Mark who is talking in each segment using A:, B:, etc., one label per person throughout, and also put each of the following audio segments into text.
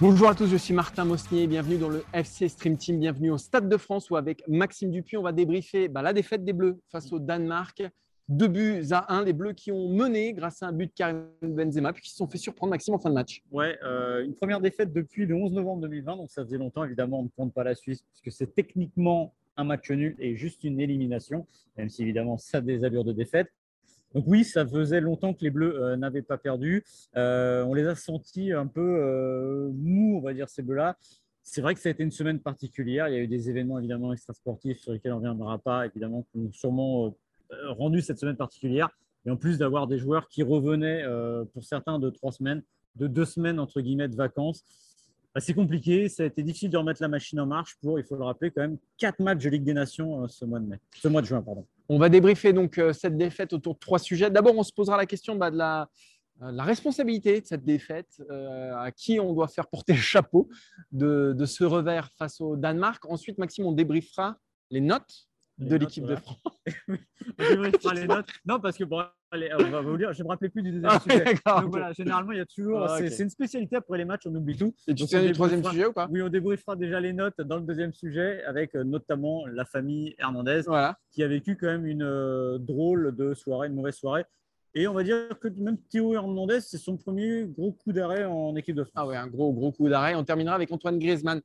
A: Bonjour à tous, je suis Martin Mosnier, bienvenue dans le FC Stream Team, bienvenue au Stade de France où avec Maxime Dupuis, on va débriefer bah, la défaite des Bleus face au Danemark. Deux buts à un, les Bleus qui ont mené grâce à un but de Karim Benzema, puis qui se sont fait surprendre Maxime en fin de match.
B: Ouais, euh, une première défaite depuis le 11 novembre 2020, donc ça faisait longtemps, évidemment, on ne compte pas la Suisse, puisque c'est techniquement un match nul et juste une élimination, même si évidemment ça a des allures de défaite. Donc oui, ça faisait longtemps que les Bleus euh, n'avaient pas perdu. Euh, on les a sentis un peu mous, on va dire, ces Bleus-là. C'est vrai que ça a été une semaine particulière. Il y a eu des événements évidemment extrasportifs sur lesquels on ne reviendra pas, évidemment, qui ont sûrement rendu cette semaine particulière. Et en plus d'avoir des joueurs qui revenaient, pour certains, de trois semaines, de deux semaines, entre guillemets, de vacances. Bah, c'est compliqué, ça a été difficile de remettre la machine en marche pour, il faut le rappeler, quand même quatre matchs de Ligue des Nations ce mois de mai, ce mois de juin, pardon.
A: On va débriefer donc euh, cette défaite autour de trois sujets. D'abord, on se posera la question bah, de la, euh, la, responsabilité de cette défaite, euh, à qui on doit faire porter le chapeau de, ce revers face au Danemark. Ensuite, Maxime, on débriefera les notes de l'équipe de France.
B: les notes. Non, parce que bon, allez, on va vous dire, je ne me rappelais plus du deuxième ah, sujet. Donc, voilà, généralement, il y a toujours. Ah, c'est une spécialité après les matchs, on oublie tout.
A: Et tu sais le troisième sujet ou pas?
B: Oui, on débriefera déjà les notes dans le deuxième sujet avec notamment la famille Hernandez qui a vécu quand même une euh, drôle de soirée, une mauvaise soirée. Et on va dire que même Théo Hernandez, c'est son premier gros coup d'arrêt en équipe de France.
A: Ah ouais, un gros, gros coup d'arrêt. On terminera avec Antoine Griezmann.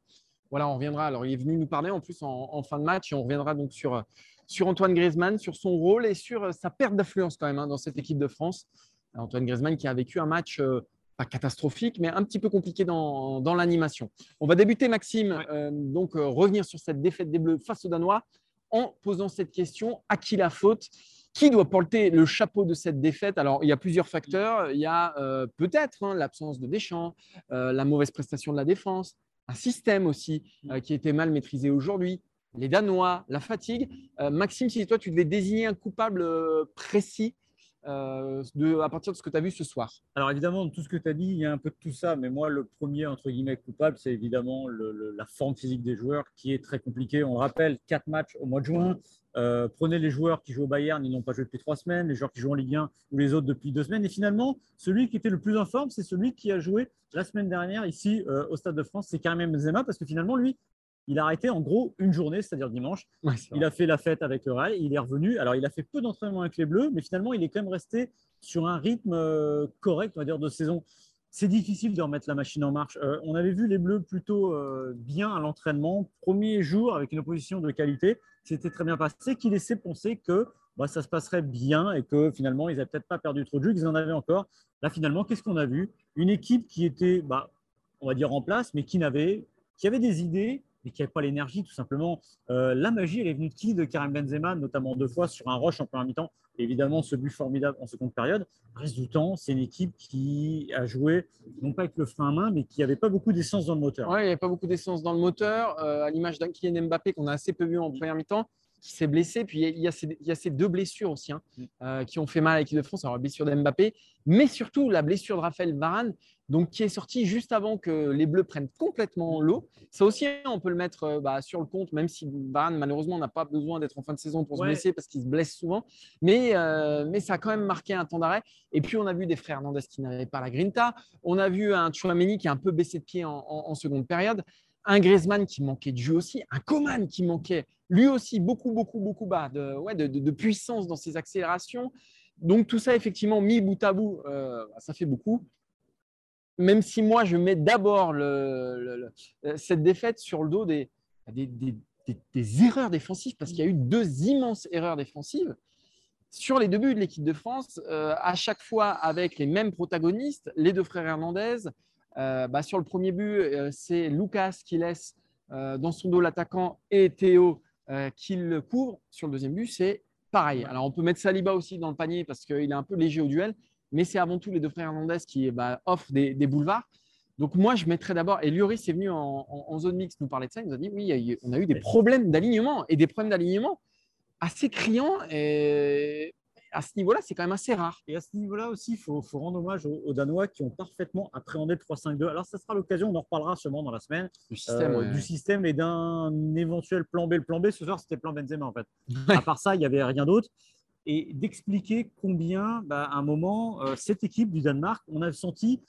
A: Voilà, on reviendra. Alors, il est venu nous parler en plus en, fin de match et on reviendra donc sur, sur Antoine Griezmann, sur son rôle et sur sa perte d'affluence quand même hein, dans cette équipe de France. Antoine Griezmann qui a vécu un match euh, pas catastrophique, mais un petit peu compliqué dans, dans l'animation. On va débuter, Maxime, euh, donc euh, revenir sur cette défaite des Bleus face aux Danois en posant cette question à qui la faute? Qui doit porter le chapeau de cette défaite? Alors, il y a plusieurs facteurs. Il y a euh, peut-être hein, l'absence de Deschamps, euh, la mauvaise prestation de la défense, un système aussi euh, qui était mal maîtrisé aujourd'hui, les Danois, la fatigue. Maxime, si toi, tu devais désigner un coupable précis euh, à partir de ce que tu as vu ce soir
B: Alors évidemment, tout ce que tu as dit, il y a un peu de tout ça, mais moi, le premier, entre guillemets, coupable, c'est évidemment la forme physique des joueurs qui est très compliquée. On rappelle, quatre matchs au mois de juin. Euh, prenez les joueurs qui jouent au Bayern, ils n'ont pas joué depuis trois semaines, les joueurs qui jouent en Ligue 1 ou les autres depuis deux semaines. Et finalement, celui qui était le plus en forme, c'est celui qui a joué la semaine dernière ici euh, au Stade de France, c'est Karim Benzema, parce que finalement, lui, il a arrêté en gros une journée, c'est-à-dire dimanche. il a fait la fête avec le Real, il est revenu. Alors, il a fait peu d'entraînement avec les Bleus, mais finalement, il est quand même resté sur un rythme euh, correct, on va dire, de saison. C'est difficile de remettre la machine en marche. Euh, on avait vu les Bleus plutôt euh, bien à l'entraînement. Premier jour, avec une opposition de qualité, c'était très bien passé, qui laissait penser que bah, ça se passerait bien et que finalement, ils n'avaient peut-être pas perdu trop de jeu, qu'ils en avaient encore. Là, finalement, qu'est-ce qu'on a vu? Une équipe qui était, bah, on va dire, en place, mais qui, n'avait, qui avait des idées, mais qui n'avait pas l'énergie, tout simplement. Euh, la magie, elle est venue qui De Karim Benzema, notamment deux fois sur un rush en première mi-temps? Évidemment, ce but formidable en seconde période. Reste du temps, c'est une équipe qui a joué, non pas avec le frein à main, mais qui n'avait pas beaucoup d'essence dans le moteur.
A: Oui, il n'y avait pas beaucoup d'essence dans le moteur, euh, à l'image d'un Kylian Mbappé qu'on a assez peu vu en première mi-temps qui s'est blessé. Puis il y, a ces, il y a ces deux blessures aussi hein, mm. euh, qui ont fait mal à l'équipe de France. Alors la blessure d'Mbappé, mais surtout la blessure de Raphaël Varane, donc qui est sorti juste avant que les Bleus prennent complètement l'eau. Ça aussi, on peut le mettre euh, bah, sur le compte, même si Varane malheureusement n'a pas besoin d'être en fin de saison pour se blesser parce qu'il se blesse souvent. Mais, euh, mais ça a quand même marqué un temps d'arrêt. Et puis on a vu des frères Hernandez qui n'avaient pas la grinta. On a vu un Chouameni qui a un peu baissé de pied en seconde période un Griezmann qui manquait de jeu aussi, un Coman qui manquait lui aussi beaucoup, beaucoup, beaucoup bas de, ouais, de, puissance dans ses accélérations. Donc tout ça, effectivement, mis bout à bout, euh, ça fait beaucoup. Même si moi, je mets d'abord le, cette défaite sur le dos des, des, des, erreurs défensives, parce qu'il y a eu deux immenses erreurs défensives sur les deux buts de l'équipe de France, euh, à chaque fois avec les mêmes protagonistes, les deux frères Hernandez, bah, sur le premier but, c'est Lucas qui laisse dans son dos l'attaquant et Théo qui le couvre. Sur le deuxième but, c'est pareil. Alors, on peut mettre Saliba aussi dans le panier parce qu'il est un peu léger au duel, mais c'est avant tout les deux frères Hernandez qui bah, offrent des, boulevards. Donc, moi, je mettrais d'abord. Et Lloris est venu en, zone mixte nous parler de ça. Il nous a dit oui, on a eu des problèmes d'alignement et des problèmes d'alignement assez criants. Et à ce niveau-là, c'est quand même assez rare.
B: Et à ce niveau-là aussi, il faut, rendre hommage aux, Danois qui ont parfaitement appréhendé le 3-5-2. Alors, ça sera l'occasion, on en reparlera sûrement dans la semaine,
A: du système,
B: euh, du système et d'un éventuel plan B. Le plan B, ce soir, c'était plan Benzema, en fait. À part ça, il n'y avait rien d'autre. Et d'expliquer combien, bah, à un moment, euh, cette équipe du Danemark, on a senti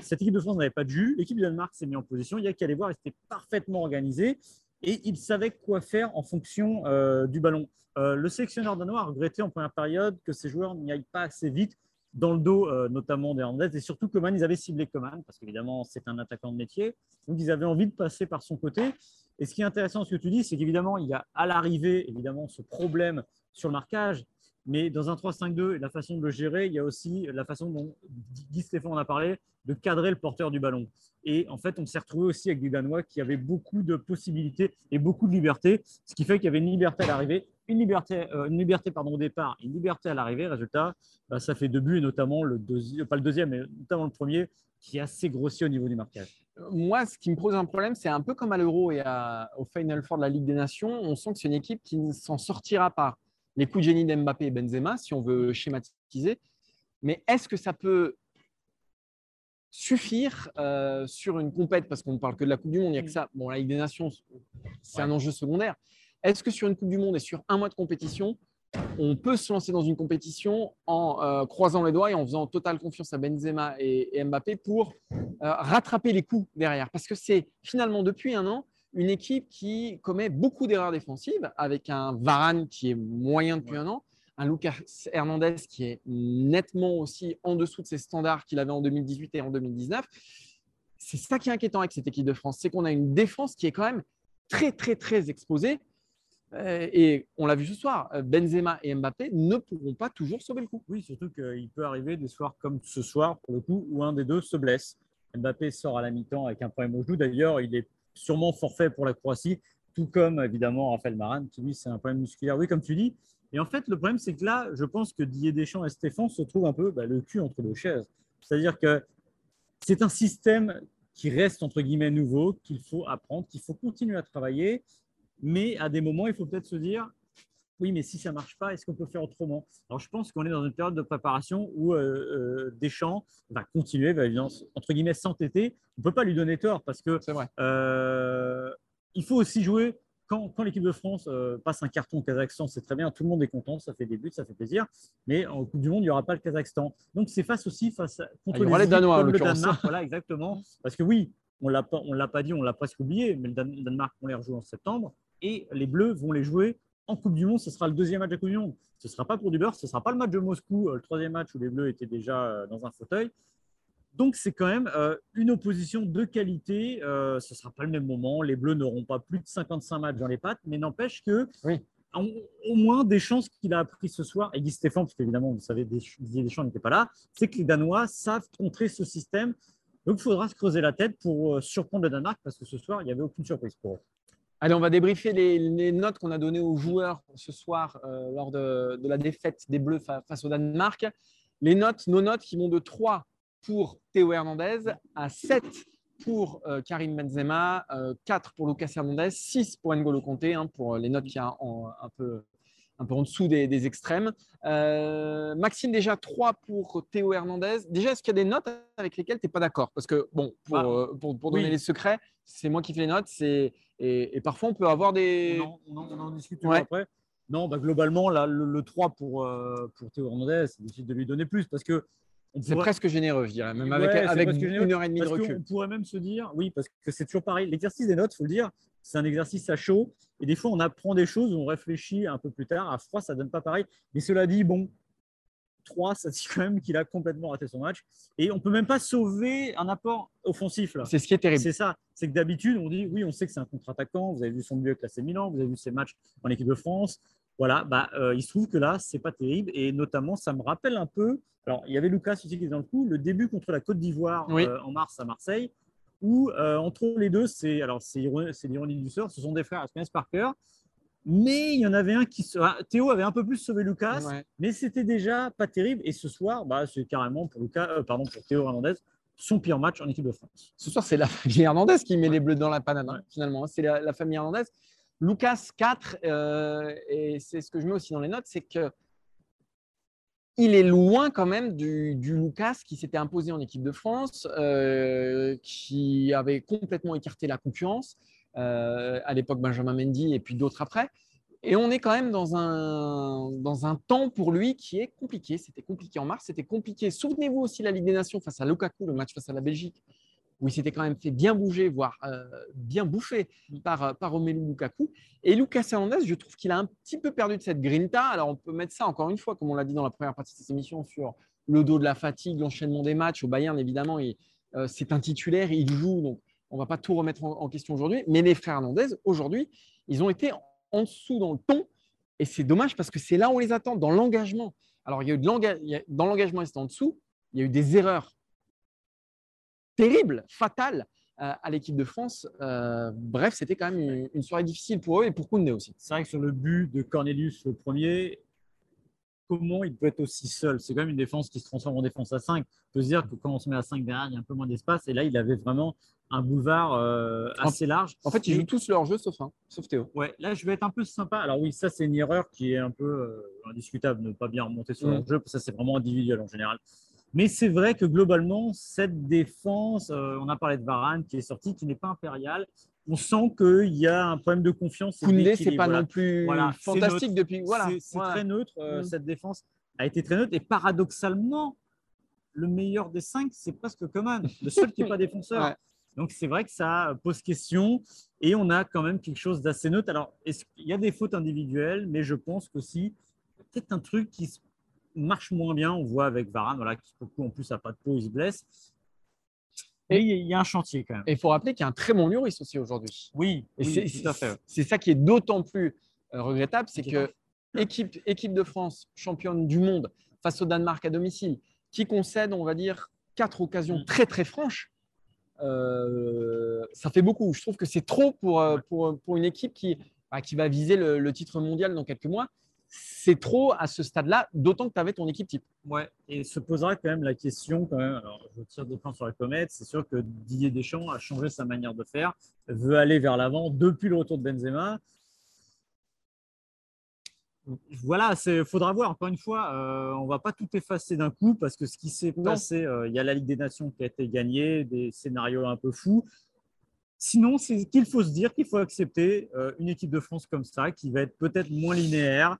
B: cette équipe de France n'avait pas de jus. L'équipe du Danemark s'est mise en position. Il y a qu'à aller voir, ils étaient parfaitement organisés et ils savaient quoi faire en fonction euh, du ballon. Euh, le sélectionneur danois a regretté en première période que ces joueurs n'y aillent pas assez vite dans le dos, euh, notamment des Hernandez, et surtout Coman, ils avaient ciblé Coman, parce qu'évidemment, c'est un attaquant de métier. Donc, ils avaient envie de passer par son côté. Et ce qui est intéressant, ce que tu dis, c'est qu'évidemment, il y a à l'arrivée, évidemment, ce problème sur le marquage. Mais dans un 3-5-2, la façon de le gérer, il y a aussi la façon dont Guy Stéphane en a parlé, de cadrer le porteur du ballon. Et en fait, on s'est retrouvé aussi avec des Danois qui avaient beaucoup de possibilités et beaucoup de liberté, ce qui fait qu'il y avait une liberté à l'arrivée, une liberté, euh, une liberté pardon, au départ, une liberté à l'arrivée. Résultat, bah, ça fait deux buts, et notamment le deuxième, pas le deuxième, mais notamment le premier, qui est assez grossier au niveau du marquage.
A: Moi, ce qui me pose un problème, c'est un peu comme à l'Euro et au Final Four de la Ligue des Nations. On sent que c'est une équipe qui ne s'en sortira pas les coups de génie d'Mbappé et Benzema, si on veut schématiser. Mais est-ce que ça peut suffire euh, sur une compète, parce qu'on ne parle que de la Coupe du Monde, il n'y a que ça. Bon, la Ligue des Nations, c'est un enjeu secondaire. Est-ce que sur une Coupe du Monde et sur un mois de compétition, on peut se lancer dans une compétition en euh, croisant les doigts et en faisant totale confiance à Benzema et, Mbappé pour euh, rattraper les coups derrière? Parce que c'est finalement depuis un an une équipe qui commet beaucoup d'erreurs défensives avec un Varane qui est moyen depuis un an, un Lucas Hernandez qui est nettement aussi en dessous de ses standards qu'il avait en 2018 et en 2019. C'est ça qui est inquiétant avec cette équipe de France, c'est qu'on a une défense qui est quand même très, très, très exposée. Euh, et on l'a vu ce soir, Benzema et Mbappé ne pourront pas toujours sauver le coup.
B: Oui, surtout qu'il peut arriver des soirs comme ce soir, pour le coup, où un des deux se blesse. Mbappé sort à la mi-temps avec un problème au genou. D'ailleurs, il est sûrement forfait pour la Croatie, tout comme évidemment Raphaël Maran, qui lui, c'est un problème musculaire. Oui, comme tu dis. Et en fait, le problème, c'est que là, je pense que Didier Deschamps et Stéphane se trouvent un peu bah, le cul entre deux chaises. C'est-à-dire que c'est un système qui reste entre guillemets nouveau, qu'il faut apprendre, qu'il faut continuer à travailler, mais à des moments, il faut peut-être se dire oui, mais si ça ne marche pas, est-ce qu'on peut faire autrement? Alors, je pense qu'on est dans une période de préparation où euh, euh, Deschamps va continuer, va entre guillemets s'entêter. On ne peut pas lui donner tort parce que euh, il faut aussi jouer. Quand, l'équipe de France passe un carton au Kazakhstan, c'est très bien, tout le monde est content, ça fait des buts, ça fait plaisir. Mais en Coupe du Monde, il n'y aura pas le Kazakhstan. Donc, c'est face aussi face à,
A: contre ah, les, Danois, le Danemark.
B: Voilà, exactement. Parce que oui, on ne l'a pas dit, on l'a presque oublié, mais le Danemark, on les rejoue en septembre et les Bleus vont les jouer en Coupe du Monde, ce sera le deuxième match de la Coupe du Monde. Ce ne sera pas pour du beurre, ce ne sera pas le match de Moscou, euh, le troisième match où les Bleus étaient déjà euh, dans un fauteuil. Donc, c'est quand même euh, une opposition de qualité. ce ne sera pas le même moment. Les Bleus n'auront pas plus de 55 matchs dans les pattes, mais n'empêche que, au moins, des chances qu'il a appris ce soir, et Guy Stéphane, parce qu'évidemment, vous savez, Didier Deschamps n'était pas là, c'est que les Danois savent contrer ce système. Donc, il faudra se creuser la tête pour surprendre le Danemark, parce que ce soir, il n'y avait aucune surprise pour eux.
A: Allez, on va débriefer les, notes qu'on a données aux joueurs ce soir euh, lors de, la défaite des Bleus face au Danemark. Les notes, nos notes qui vont de 3 pour Théo Hernandez à 7 pour euh, Karim Benzema, 4 euh, pour Lucas Hernandez, 6 pour N'Golo Conté, hein, pour les notes qui ont un peu un peu en dessous des, extrêmes. Maxime, déjà 3 pour Théo Hernandez. Déjà, est-ce qu'il y a des notes avec lesquelles tu n'es pas d'accord? Parce que, bon, pour, pour, donner les secrets, c'est moi qui fais les notes. Et, et, parfois, on peut avoir des.
B: On en, on en discute après. Non, bah, globalement, là, le, 3 pour, euh, pour Théo Hernandez, c'est difficile de lui donner plus parce que.
A: C'est presque généreux, je dirais, même avec, avec une heure et demie de recul.
B: On pourrait même se dire, oui, parce que c'est toujours pareil. L'exercice des notes, il faut le dire, c'est un exercice à chaud. Et des fois, on apprend des choses, on réfléchit un peu plus tard. À froid, ça ne donne pas pareil. Mais cela dit, bon, 3, ça dit quand même qu'il a complètement raté son match. Et on ne peut même pas sauver un apport offensif.
A: C'est ce qui est terrible.
B: C'est ça. C'est que d'habitude, on dit, oui, on sait que c'est un contre-attaquant. Vous avez vu son avec l'AC Milan, vous avez vu ses matchs en équipe de France. Voilà, bah, euh, il se trouve que là, c'est pas terrible. Et notamment, ça me rappelle un peu. Alors, il y avait Lucas aussi qui était dans le coup, le début contre la Côte d'Ivoire euh, en mars à Marseille, où euh, entre les deux, c'est alors c'est l'ironie du sort, ce sont des frères, se par cœur. Mais il y en avait un qui. Ah, Théo avait un peu plus sauvé Lucas, mais c'était déjà pas terrible. Et ce soir, bah, c'est carrément pour, Lucas, pardon, pour Théo Hernandez son pire match en équipe de France.
A: Ce soir, c'est la famille Hernandez qui met les bleus dans la panade, hein, finalement. C'est la, famille Hernandez. Lucas 4, euh, et c'est ce que je mets aussi dans les notes, c'est que il est loin quand même du, Lucas qui s'était imposé en équipe de France, euh, qui avait complètement écarté la concurrence, euh, à l'époque Benjamin Mendy et puis d'autres après. Et on est quand même dans un, dans un temps pour lui qui est compliqué. C'était compliqué en mars, c'était compliqué. Souvenez-vous aussi la Ligue des Nations face à Lukaku, le match face à la Belgique où il s'était quand même fait bien bouger, voire euh, bien bouffer par, euh, par Romelu Lukaku. Et Lucas Hernandez, je trouve qu'il a un petit peu perdu de cette grinta. Alors, on peut mettre ça encore une fois, comme on l'a dit dans la première partie de cette émission, sur le dos de la fatigue, l'enchaînement des matchs. Au Bayern, évidemment, euh, c'est un titulaire, il joue, donc on va pas tout remettre en, question aujourd'hui. Mais les frères Hernandez, aujourd'hui, ils ont été en dessous dans le ton. Et c'est dommage parce que c'est là où on les attend, dans l'engagement. Alors, il y a eu de dans l'engagement, ils étaient en dessous. Il y a eu des erreurs terrible, fatale euh, à l'équipe de France. Euh, bref, c'était quand même une, soirée difficile pour eux et pour Koundé aussi.
B: C'est vrai que sur le but de Cornelius, le premier, comment il peut être aussi seul C'est quand même une défense qui se transforme en défense à 5. On peut se dire que quand on se met à 5 derrière, il y a un peu moins d'espace. Et là, il avait vraiment un boulevard euh, assez large.
A: En fait, ils jouent tous leur jeu sauf un, sauf Théo.
B: Ouais, là, je vais être un peu sympa. Alors oui, ça, c'est une erreur qui est un peu indiscutable, ne pas bien remonter sur mm. leur jeu. Ça, c'est vraiment individuel en général. Mais c'est vrai que globalement, cette défense, euh, on a parlé de Varane qui est sorti, qui n'est pas impérial. On sent qu'il y a un problème de confiance.
A: Koundé, c'est pas non plus fantastique depuis.
B: Voilà, c'est très neutre. Euh, mm. Cette défense a été très neutre. Et paradoxalement, le meilleur des cinq, c'est presque Coman, le seul qui n'est pas défenseur. Donc c'est vrai que ça pose question et on a quand même quelque chose d'assez neutre. Alors, il y a des fautes individuelles, mais je pense qu'aussi, peut-être un truc qui marche moins bien. On voit avec Varane, voilà, qui beaucoup en plus n'a pas de peau, il se blesse. Il y a un chantier quand même.
A: Et il faut rappeler qu'il y a un très bon Lloris aussi aujourd'hui.
B: Oui,
A: c'est C'est ça qui est d'autant plus euh, regrettable, c'est que équipe, équipe de France, championne du monde face au Danemark à domicile, qui concède, on va dire, quatre occasions mm. très très franches, euh, ça fait beaucoup. Je trouve que c'est trop pour, euh, pour, pour, une équipe qui, bah, qui va viser le, titre mondial dans quelques mois c'est trop à ce stade-là, d'autant que tu avais ton équipe type.
B: Ouais, et se posera quand même la question, quand même, alors je tire des plans sur la comète, c'est sûr que Didier Deschamps a changé sa manière de faire, veut aller vers l'avant depuis le retour de Benzema. Voilà, il faudra voir. Encore une fois, euh, on ne va pas tout effacer d'un coup parce que ce qui s'est passé, euh, il y a la Ligue des Nations qui a été gagnée, des scénarios un peu fous. Sinon, c'est qu'il faut se dire qu'il faut accepter euh, une équipe de France comme ça, qui va être peut-être moins linéaire,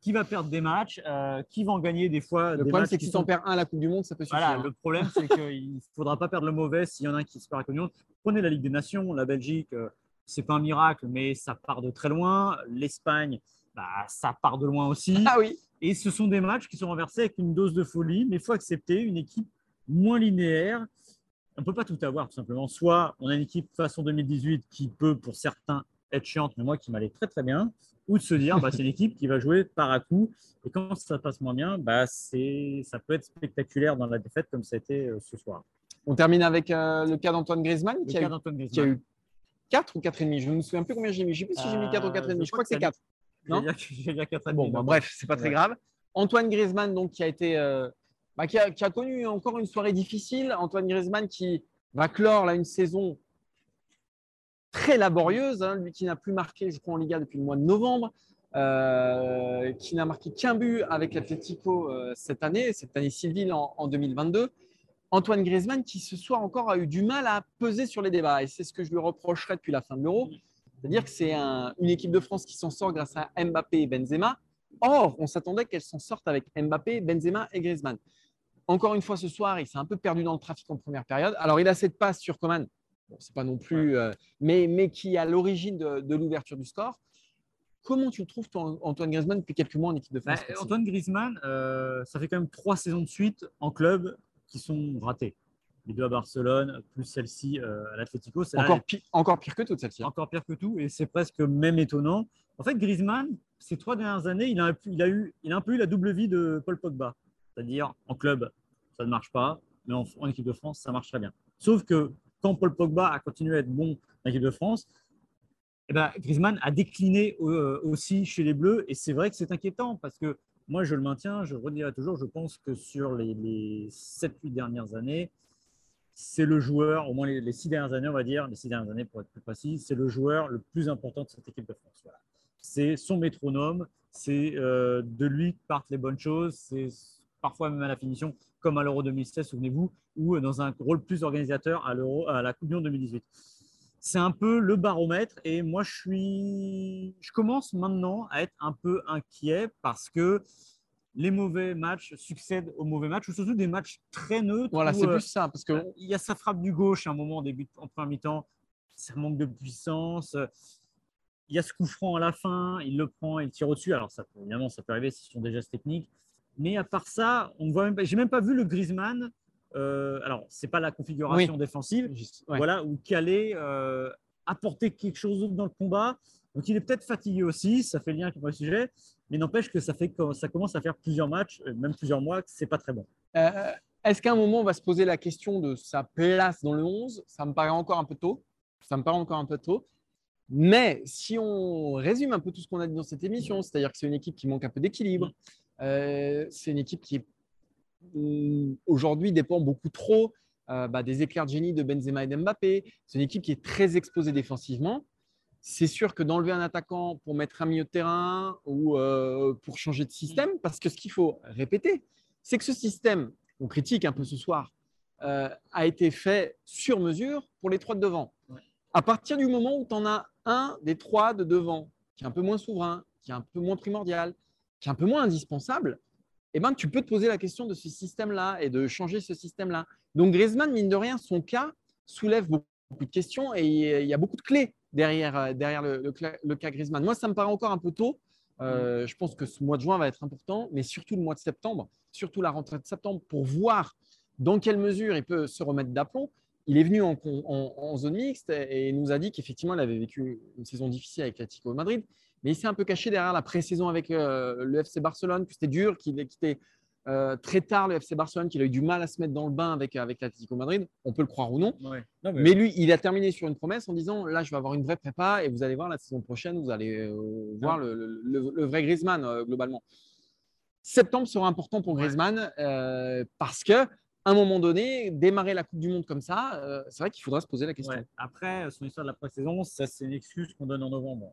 B: qui va perdre des matchs, euh, qui va en gagner des fois.
A: Le problème, c'est que si tu en perds un à la Coupe du Monde, ça peut suffire.
B: Voilà, le problème, c'est qu'il ne faudra pas perdre le mauvais s'il y en a un qui se perd à la Coupe du Monde. Prenez la Ligue des Nations, la Belgique, euh, c'est pas un miracle, mais ça part de très loin. L'Espagne, bah, ça part de loin aussi.
A: Ah oui.
B: Et ce sont des matchs qui sont renversés avec une dose de folie, mais il faut accepter une équipe moins linéaire on ne peut pas tout avoir, tout simplement. Soit on a une équipe façon 2018 qui peut, pour certains, être chiante, mais moi qui m'allait très très bien, ou de se dire, bah, c'est une équipe qui va jouer par à coup. Et quand ça passe moins bien, bah, ça peut être spectaculaire dans la défaite comme ça a été euh, ce soir.
A: On termine avec euh, le cas d'Antoine Griezmann, qui, a eu, qui a eu 4 ou 4,5. Je ne me souviens plus combien j'ai mis. Je ne sais plus si j'ai mis 4 ou 4,5. Euh, je, crois que, c'est 4.
B: Non J'ai bien 4,5.
A: Bon, bah, bref, c'est pas très grave. Antoine Griezmann, donc, qui a été bah, qui, a, connu encore une soirée difficile. Antoine Griezmann qui va clore là, une saison très laborieuse, hein, lui qui n'a plus marqué, je crois, en Liga depuis le mois de novembre, euh, qui n'a marqué qu'un but avec l'Atlético euh, cette année, cette année civile en, en, 2022. Antoine Griezmann qui ce soir encore a eu du mal à peser sur les débats et c'est ce que je lui reprocherai depuis la fin de l'Euro, c'est-à-dire que c'est une équipe de France qui s'en sort grâce à Mbappé et Benzema. Or, on s'attendait qu'elle s'en sorte avec Mbappé, Benzema et Griezmann. Encore une fois, ce soir, il s'est un peu perdu dans le trafic en première période. Alors, il a cette passe sur Coman, bon, c'est pas non plus, euh, mais, mais qui est à l'origine de, l'ouverture du score. Comment tu le trouves, Antoine Griezmann, depuis quelques mois en équipe de France
B: bah, Antoine Griezmann, euh, ça fait quand même trois saisons de suite en club qui sont ratées. Les deux à Barcelone, plus celle-ci euh, à l'Atlético.
A: Encore, encore pire que toutes celles-ci.
B: Hein. Encore pire que tout, et c'est presque même étonnant. En fait, Griezmann, ces trois dernières années, il a, il, a eu, il a un peu eu la double vie de Paul Pogba. C'est-à-dire, en club, ça ne marche pas, mais en, équipe de France, ça marche très bien. Sauf que quand Paul Pogba a continué à être bon en équipe de France, eh ben, Griezmann a décliné euh, aussi chez les Bleus. Et c'est vrai que c'est inquiétant parce que moi, je le maintiens, je redirai toujours, je pense que sur les, les 7-8 dernières années, c'est le joueur, au moins les, six dernières années, on va dire, les six dernières années pour être plus précis, c'est le joueur le plus important de cette équipe de France. C'est son métronome, c'est euh, de lui que partent les bonnes choses, c'est parfois même à la finition, comme à l'Euro 2016, souvenez-vous, ou dans un rôle plus organisateur à, à la Coupe du Monde 2018. C'est un peu le baromètre et moi je suis, je commence maintenant à être un peu inquiet parce que les mauvais matchs succèdent aux mauvais matchs, ou surtout des matchs très neutres.
A: Voilà, c'est euh, plus ça. Parce que... Euh,
B: il y a sa frappe du gauche à un moment en début, en première mi-temps, ça manque de puissance. Il y a ce coup franc à la fin, il le prend, il tire au-dessus. Alors, ça, évidemment, ça peut arriver ce sont des gestes techniques. Mais à part ça, on voit même pas. J'ai même pas vu le Griezmann. Euh, alors, c'est pas la configuration défensive, voilà, ou Calais euh, apporter quelque chose d'autre dans le combat. Donc, il est peut-être fatigué aussi. Ça fait lien avec le sujet. Mais n'empêche que ça, fait ça commence à faire plusieurs matchs, euh, même plusieurs mois, que c'est pas très bon.
A: Euh, est-ce qu'à un moment, on va se poser la question de sa place dans le 11 Ça me paraît encore un peu tôt. Ça me paraît encore un peu tôt. Mais si on résume un peu tout ce qu'on a dit dans cette émission, c'est-à-dire que c'est une équipe qui manque un peu d'équilibre, euh, c'est une équipe qui mm, aujourd'hui dépend beaucoup trop bah, des éclairs de génie de Benzema et d'Mbappé. C'est une équipe qui est très exposée défensivement c'est sûr que d'enlever un attaquant pour mettre un milieu de terrain ou euh, pour changer de système, parce que ce qu'il faut répéter, c'est que ce système, on critique un peu ce soir, euh, a été fait sur mesure pour les trois de devant. À partir du moment où tu en as un des trois de devant qui est un peu moins souverain, qui est un peu moins primordial, qui est un peu moins indispensable, eh ben, tu peux te poser la question de ce système-là et de changer ce système-là. Donc Griezmann, mine de rien, son cas soulève beaucoup de questions et il y a beaucoup de clés derrière, euh, derrière le, le, cas Griezmann. Moi, ça me paraît encore un peu tôt. Euh, je pense que ce mois de juin va être important, mais surtout le mois de septembre, surtout la rentrée de septembre, pour voir dans quelle mesure il peut se remettre d'aplomb. Il est venu en, zone mixte et, nous a dit qu'effectivement, il avait vécu une saison difficile avec l'Atlético Madrid, mais il s'est un peu caché derrière la pré-saison avec euh, le FC Barcelone, que c'était dur, qu'il était euh, très tard le FC Barcelone, qu'il a eu du mal à se mettre dans le bain avec, avec l'Atlético Madrid, on peut le croire ou non. mais... lui, il a terminé sur une promesse en disant là, je vais avoir une vraie prépa et vous allez voir la saison prochaine, vous allez euh, voir le, vrai Griezmann euh, globalement. Septembre sera important pour Griezmann parce que un moment donné, démarrer la Coupe du Monde comme ça, c'est vrai qu'il faudra se poser la question.
B: Après, son histoire de la pré-saison, ça c'est une excuse qu'on donne en novembre.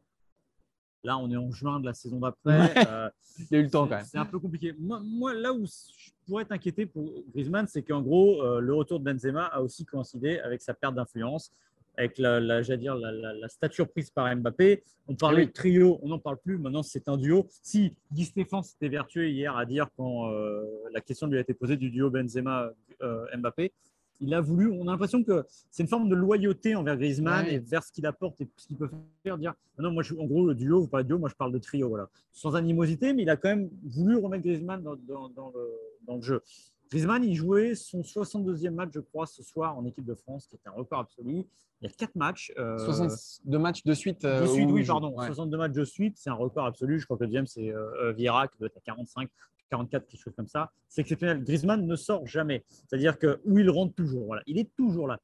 B: Là, on est en juin de la saison d'après.
A: Euh, Il y a eu le temps quand même.
B: C'est un peu compliqué. Moi, là où je pourrais être inquiété pour Griezmann, c'est qu'en gros, euh, le retour de Benzema a aussi coïncidé avec sa perte d'influence, avec la, dire, la, stature prise par Mbappé. On parlait de trio, on n'en parle plus. Maintenant, c'est un duo. Si Guy Stéphane s'était vertueux hier à dire quand euh, la question lui a été posée du duo Benzema-Mbappé, il a voulu, on a l'impression que c'est une forme de loyauté envers Griezmann et vers ce qu'il apporte et ce qu'il peut faire. Dire, ah non, moi, je, en gros, le duo, vous parlez de duo, moi, je parle de trio. Voilà. Sans animosité, mais il a quand même voulu remettre Griezmann dans, le, jeu. Griezmann, il jouait son 62e match, je crois, ce soir en équipe de France, qui est un record absolu. Il y a quatre matchs.
A: Euh, 62 matchs de suite.
B: de euh, suite, oui, pardon. 62 matchs de suite, c'est un record absolu. Je crois que le deuxième, c'est euh, qui doit être à 45. 44, quelque chose comme ça. C'est exceptionnel. Griezmann ne sort jamais. C'est-à-dire que où il rentre toujours. Voilà, il est toujours là.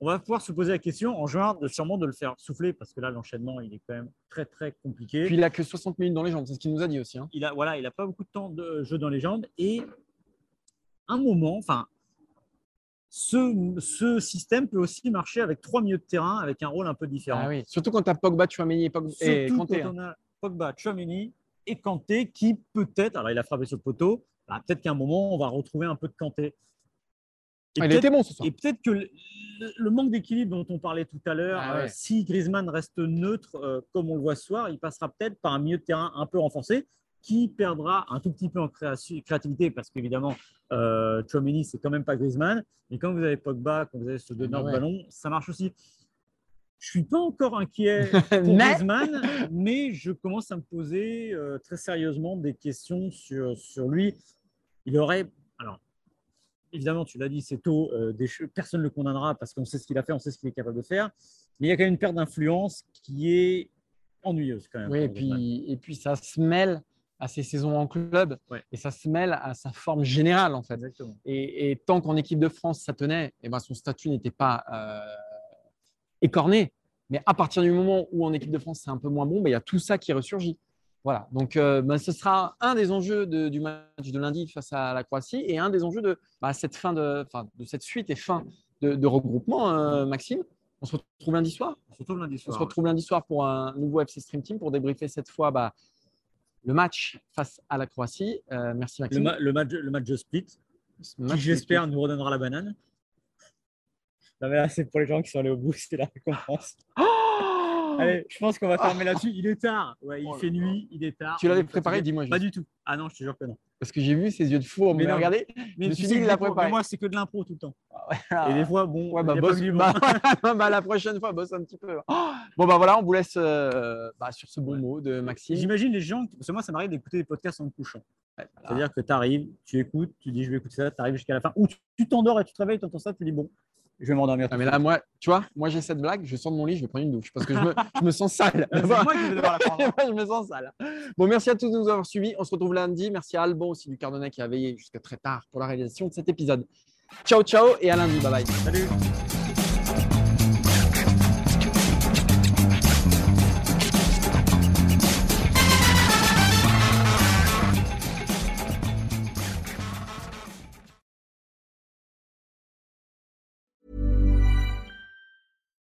B: On va pouvoir se poser la question en juin de sûrement de le faire souffler parce que là l'enchaînement il est quand même très très compliqué.
A: Puis il a que 60 minutes dans les jambes, c'est ce qu'il nous a dit aussi. Hein.
B: Il a voilà, il a pas beaucoup de temps de jeu dans les jambes et un moment, enfin ce, ce, système peut aussi marcher avec trois milieux de terrain avec un rôle un peu différent. Ah
A: oui. Surtout quand tu as Pogba, Chouameni et, Pogba,
B: et Kanté. Quand hein. on a Pogba, Chouameni et Kanté qui peut-être, alors il a frappé sur le poteau, bah, peut-être qu'à un moment on va retrouver un peu de Kanté.
A: Ah, il était bon ce soir.
B: Et peut-être que le, manque d'équilibre dont on parlait tout à l'heure, ah euh, si Griezmann reste neutre euh, comme on le voit ce soir, il passera peut-être par un milieu de terrain un peu renforcé qui perdra un tout petit peu en créativité parce qu'évidemment, euh, Chouameni, c'est quand même pas Griezmann. Mais quand vous avez Pogba, quand vous avez ce donneur de ballon, ça marche aussi. Je suis pas encore inquiet pour Griezmann, mais je commence à me poser euh, très sérieusement des questions sur, sur lui. Il aurait, alors évidemment, tu l'as dit, c'est tôt, euh, des, personne ne le condamnera parce qu'on sait ce qu'il a fait, on sait ce qu'il est capable de faire, mais il y a quand même une perte d'influence qui est ennuyeuse quand même.
A: Oui, et
B: Griezmann.
A: puis, et puis ça se mêle à ses saisons en club
B: Ouais.
A: et ça se mêle à sa forme générale en fait. Et, et tant qu'en équipe de France ça tenait, et ben son statut n'était pas euh, écorné. Mais à partir du moment où en équipe de France c'est un peu moins bon, ben, il y a tout ça qui ressurgit. Voilà. Donc euh, ben, ce sera un des enjeux de- du match de lundi face à la Croatie et un des enjeux de bah, cette fin de, de cette suite et fin de, de regroupement, euh, Maxime. On se retrouve lundi soir.
B: On se retrouve lundi
A: On
B: soir.
A: se retrouve lundi soir pour un nouveau FC Stream Team pour débriefer cette fois bah, le match face à la Croatie. Euh, merci
B: Le,
A: Maxime.
B: ma- le match, le match de split,
A: Ce
B: qui
A: match
B: j'espère nous redonnera la banane. Non, mais là, c'est pour les gens qui sont allés au bout, c'est la récompense.
A: Oh
B: Allez, je pense qu'on va fermer là-dessus. Il est tard. Ouais, il
A: Oh
B: fait nuit, il est tard.
A: Tu l'avais préparé, dis-moi.
B: Pas du tout. Ah non, je te jure que non.
A: Parce que j'ai vu ses yeux de fou.
B: Mais
A: Mais
B: non.
A: regardez.
B: Mais
A: me
B: tu
A: suis dit,
B: que
A: il l'a préparé.
B: moi, c'est que de l'impro tout le temps.
A: Ah.
B: Et des fois, bon,
A: Ouais, bah, bosse,
B: du bon.
A: bah, bah, la prochaine fois, bosse un petit peu. Oh bon, bah voilà, on vous laisse euh, bah, sur ce bon
B: Ouais.
A: mot de Maxime.
B: J'imagine les gens, parce que moi, ça m'arrive d'écouter des podcasts en me couchant.
A: Voilà.
B: C'est-à-dire que tu arrives, tu écoutes, tu dis je vais écouter ça, tu arrives jusqu'à la fin. Ou tu- tu t'endors et tu te réveilles, tu entends ça, tu dis bon, je vais m'endormir.
A: Ah, mais là, moi, tu vois, moi j'ai cette blague, je sors de mon lit, je vais prendre une douche parce que je me, je me sens sale.
B: C'est moi qui vais devoir la prendre.
A: Moi, je me sens sale. Bon, merci à tous de nous avoir suivis. On se retrouve lundi. Merci à Alban aussi du Cardonnay qui a veillé jusqu'à très tard pour la réalisation de cet épisode. Ciao, ciao et à lundi. Bye bye.
B: Salut.